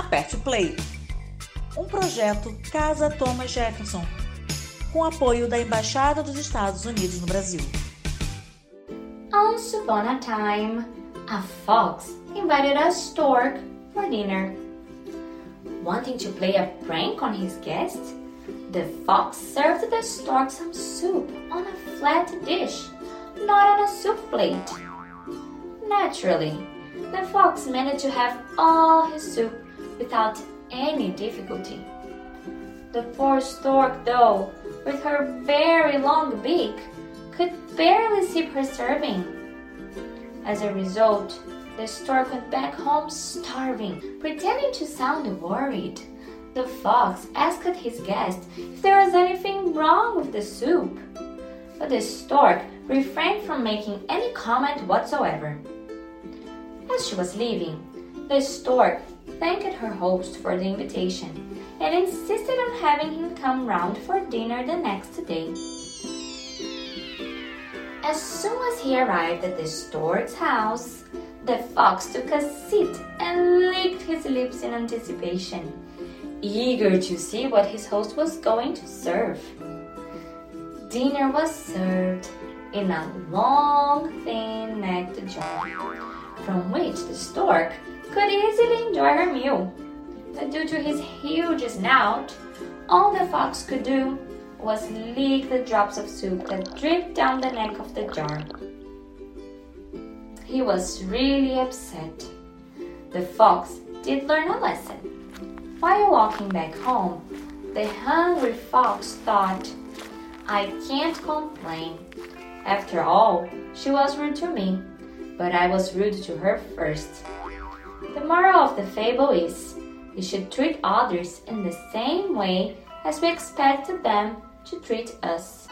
aperte o play. Um projeto Casa Thomas Jefferson, com apoio da Embaixada dos Estados Unidos no Brasil. Once upon a time, a fox invited a stork for dinner. Wanting to play a prank on his guest, the fox served the stork some soup on a flat dish, not on a soup plate. Naturally, the fox managed to have all his soup without any difficulty. The poor stork, though, with her very long beak, could barely sip her serving. As a result, the stork went back home starving, pretending to sound worried. The fox asked his guest if there was anything wrong with the soup, but the stork refrained from making any comment whatsoever. As she was leaving, the stork thanked her host for the invitation and insisted on having him come round for dinner the next day. As soon as he arrived at the stork's house, the fox took a seat and licked his lips in anticipation, eager to see what his host was going to serve. Dinner was served in a long, thin necked jar, from which the stork could easily enjoy her meal. But due to his huge snout, all the fox could do was lick the drops of soup that dripped down the neck of the jar. He was really upset. The fox did learn a lesson. While walking back home, the hungry fox thought, I can't complain. After all, she was rude to me, but I was rude to her first. The moral of the fable is we should treat others in the same way as we expect them to treat us.